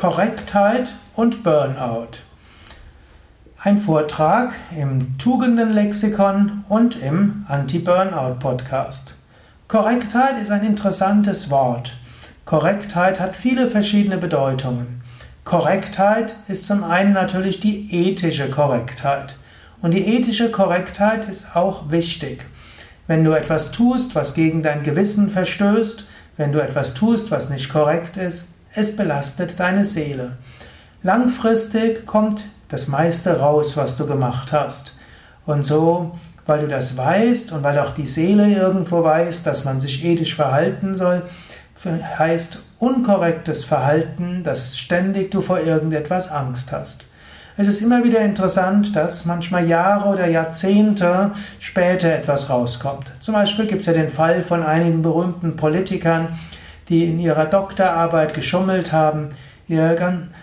Korrektheit und Burnout. Ein Vortrag im Tugendenlexikon und im Anti-Burnout-Podcast. Korrektheit ist ein interessantes Wort. Korrektheit hat viele verschiedene Bedeutungen. Korrektheit ist zum einen natürlich die ethische Korrektheit. Und die ethische Korrektheit ist auch wichtig. Wenn du etwas tust, was gegen dein Gewissen verstößt, wenn du etwas tust, was nicht korrekt ist, es belastet deine Seele. Langfristig kommt das meiste raus, was du gemacht hast. Und so, weil du das weißt und weil auch die Seele irgendwo weiß, dass man sich ethisch verhalten soll, heißt unkorrektes Verhalten, dass ständig du vor irgendetwas Angst hast. Es ist immer wieder interessant, dass manchmal Jahre oder Jahrzehnte später etwas rauskommt. Zum Beispiel gibt es ja den Fall von einigen berühmten Politikern, die in ihrer Doktorarbeit geschummelt haben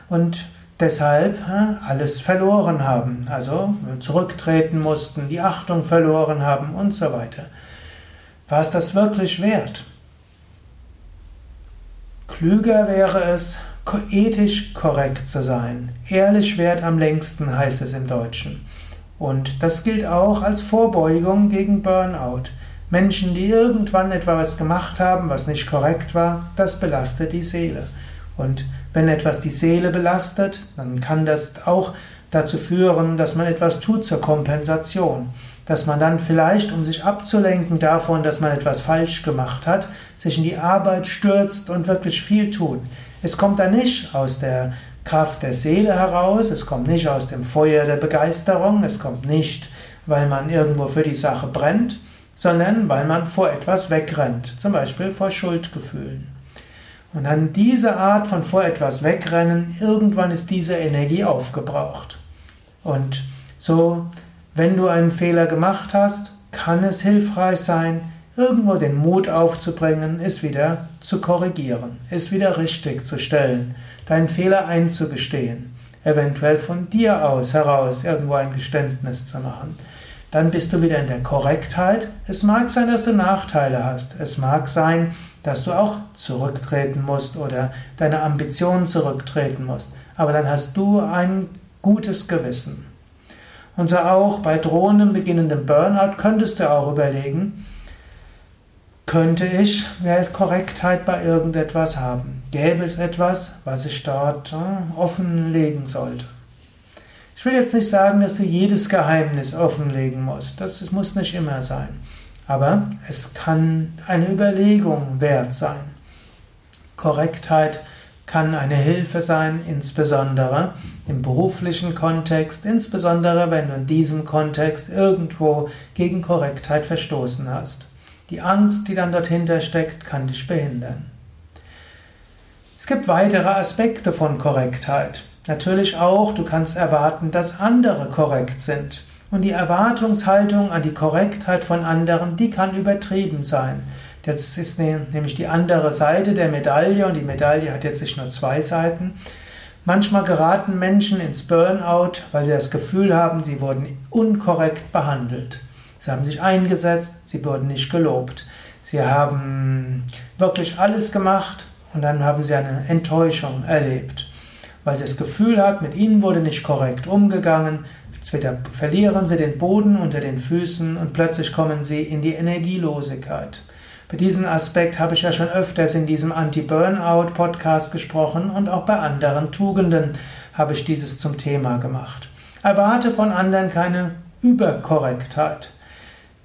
und deshalb alles verloren haben, also zurücktreten mussten, die Achtung verloren haben und so weiter. War es das wirklich wert? Klüger wäre es, ethisch korrekt zu sein. Ehrlich wert am längsten heißt es im Deutschen. Und das gilt auch als Vorbeugung gegen Burnout. Menschen, die irgendwann etwas gemacht haben, was nicht korrekt war, das belastet die Seele. Und wenn etwas die Seele belastet, dann kann das auch dazu führen, dass man etwas tut zur Kompensation. Dass man dann vielleicht, um sich abzulenken davon, dass man etwas falsch gemacht hat, sich in die Arbeit stürzt und wirklich viel tut. Es kommt dann nicht aus der Kraft der Seele heraus, es kommt nicht aus dem Feuer der Begeisterung, es kommt nicht, weil man irgendwo für die Sache brennt, sondern weil man vor etwas wegrennt, zum Beispiel vor Schuldgefühlen. Und dann diese Art von vor etwas wegrennen, irgendwann ist diese Energie aufgebraucht. Und so, wenn du einen Fehler gemacht hast, kann es hilfreich sein, irgendwo den Mut aufzubringen, es wieder zu korrigieren, es wieder richtig zu stellen, deinen Fehler einzugestehen, eventuell von dir aus heraus irgendwo ein Geständnis zu machen. Dann bist du wieder in der Korrektheit. Es mag sein, dass du Nachteile hast. Es mag sein, dass du auch zurücktreten musst oder deine Ambitionen zurücktreten musst. Aber dann hast du ein gutes Gewissen. Und so auch bei drohendem beginnendem Burnout könntest du auch überlegen, könnte ich Korrektheit bei irgendetwas haben? Gäbe es etwas, was ich dort äh, offenlegen sollte? Ich will jetzt nicht sagen, dass du jedes Geheimnis offenlegen musst. Das, das muss nicht immer sein. Aber es kann eine Überlegung wert sein. Korrektheit kann eine Hilfe sein, insbesondere im beruflichen Kontext, insbesondere wenn du in diesem Kontext irgendwo gegen Korrektheit verstoßen hast. Die Angst, die dann dahinter steckt, kann dich behindern. Es gibt weitere Aspekte von Korrektheit. Natürlich auch, du kannst erwarten, dass andere korrekt sind. Und die Erwartungshaltung an die Korrektheit von anderen, die kann übertrieben sein. Das ist ne, nämlich die andere Seite der Medaille und die Medaille hat jetzt nicht nur zwei Seiten. Manchmal geraten Menschen ins Burnout, weil sie das Gefühl haben, sie wurden unkorrekt behandelt. Sie haben sich eingesetzt, sie wurden nicht gelobt. Sie haben wirklich alles gemacht und dann haben sie eine Enttäuschung erlebt. Weil sie das Gefühl hat, mit ihnen wurde nicht korrekt umgegangen, verlieren sie den Boden unter den Füßen und plötzlich kommen sie in die Energielosigkeit. Bei diesem Aspekt habe ich ja schon öfters in diesem Anti-Burnout-Podcast gesprochen und auch bei anderen Tugenden habe ich dieses zum Thema gemacht. Erwarte von anderen keine Überkorrektheit.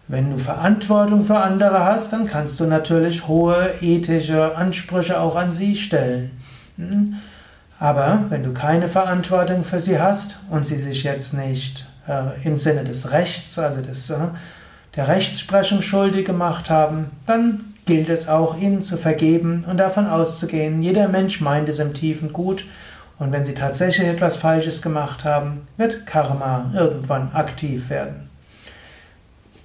Wenn du Verantwortung für andere hast, dann kannst du natürlich hohe ethische Ansprüche auch an sie stellen. Hm? Aber wenn du keine Verantwortung für sie hast und sie sich jetzt nicht äh, im Sinne des Rechts, also des, äh, der Rechtsprechung schuldig gemacht haben, dann gilt es auch, ihnen zu vergeben und davon auszugehen, jeder Mensch meint es im Tiefen gut und wenn sie tatsächlich etwas Falsches gemacht haben, wird Karma irgendwann aktiv werden.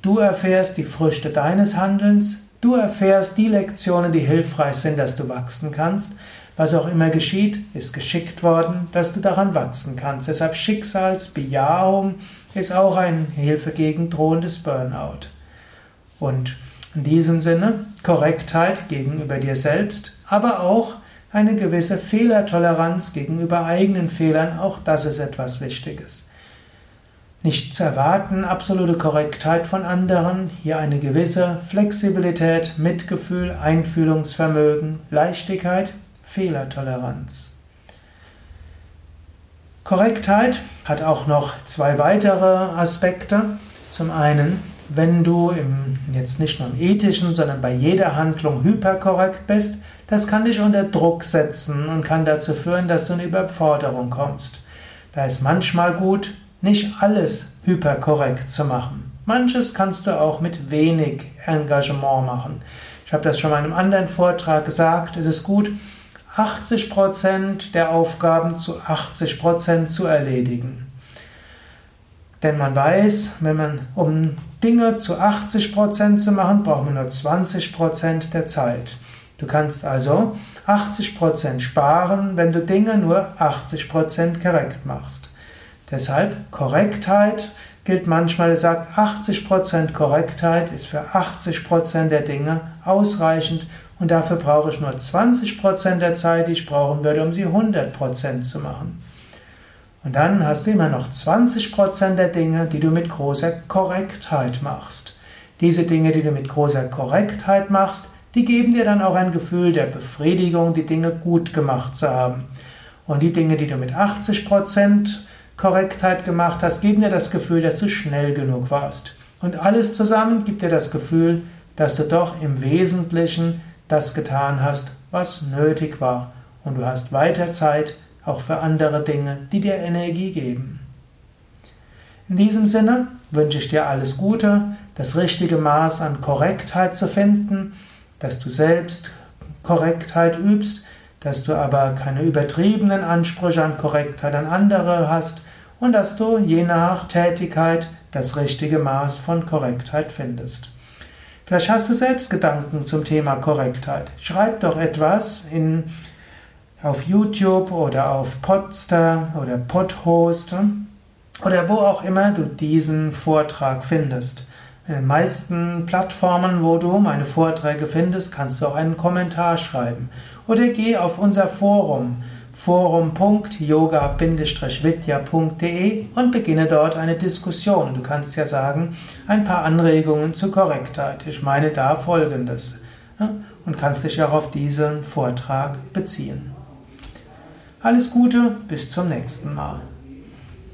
Du erfährst die Früchte deines Handelns, du erfährst die Lektionen, die hilfreich sind, dass du wachsen kannst. Was auch immer geschieht, ist geschickt worden, dass du daran wachsen kannst. Deshalb Schicksalsbejahung ist auch eine Hilfe gegen drohendes Burnout. Und in diesem Sinne Korrektheit gegenüber dir selbst, aber auch Eine gewisse Fehlertoleranz gegenüber eigenen Fehlern, auch das ist etwas Wichtiges. Nicht zu erwarten, absolute Korrektheit von anderen, hier eine gewisse Flexibilität, Mitgefühl, Einfühlungsvermögen, Leichtigkeit, Fehlertoleranz. Korrektheit hat auch noch zwei weitere Aspekte. Zum einen, wenn du im, jetzt nicht nur im ethischen, sondern bei jeder Handlung hyperkorrekt bist, das kann dich unter Druck setzen und kann dazu führen, dass du in Überforderung kommst. Da ist manchmal gut, nicht alles hyperkorrekt zu machen. Manches kannst du auch mit wenig Engagement machen. Ich habe das schon mal in einem anderen Vortrag gesagt. Es ist gut, 80% der Aufgaben zu 80% zu erledigen. Denn man weiß, wenn man, um Dinge zu 80% zu machen, braucht man nur 20% der Zeit. Du kannst also 80% sparen, wenn du Dinge nur 80% korrekt machst. Deshalb Korrektheit gilt manchmal, es sagt 80% Korrektheit ist für 80% der Dinge ausreichend und dafür brauche ich nur 20% der Zeit, die ich brauchen würde, um sie 100% zu machen. Und dann hast du immer noch 20% der Dinge, die du mit großer Korrektheit machst. Diese Dinge, die du mit großer Korrektheit machst, die geben dir dann auch ein Gefühl der Befriedigung, die Dinge gut gemacht zu haben. Und die Dinge, die du mit 80% Korrektheit gemacht hast, geben dir das Gefühl, dass du schnell genug warst. Und alles zusammen gibt dir das Gefühl, dass du doch im Wesentlichen das getan hast, was nötig war. Und du hast weiter Zeit auch für andere Dinge, die dir Energie geben. In diesem Sinne wünsche ich dir alles Gute, das richtige Maß an Korrektheit zu finden, dass du selbst Korrektheit übst, dass du aber keine übertriebenen Ansprüche an Korrektheit an andere hast und dass du je nach Tätigkeit das richtige Maß von Korrektheit findest. Vielleicht hast du selbst Gedanken zum Thema Korrektheit. Schreib doch etwas in, auf YouTube oder auf Podster oder Podhost oder wo auch immer du diesen Vortrag findest. In den meisten Plattformen, wo du meine Vorträge findest, kannst du auch einen Kommentar schreiben. Oder geh auf unser Forum forum.yoga-vidya.de und beginne dort eine Diskussion. Du kannst ja sagen, ein paar Anregungen zur Korrektheit. Ich meine da Folgendes. Und kannst dich auch auf diesen Vortrag beziehen. Alles Gute, bis zum nächsten Mal.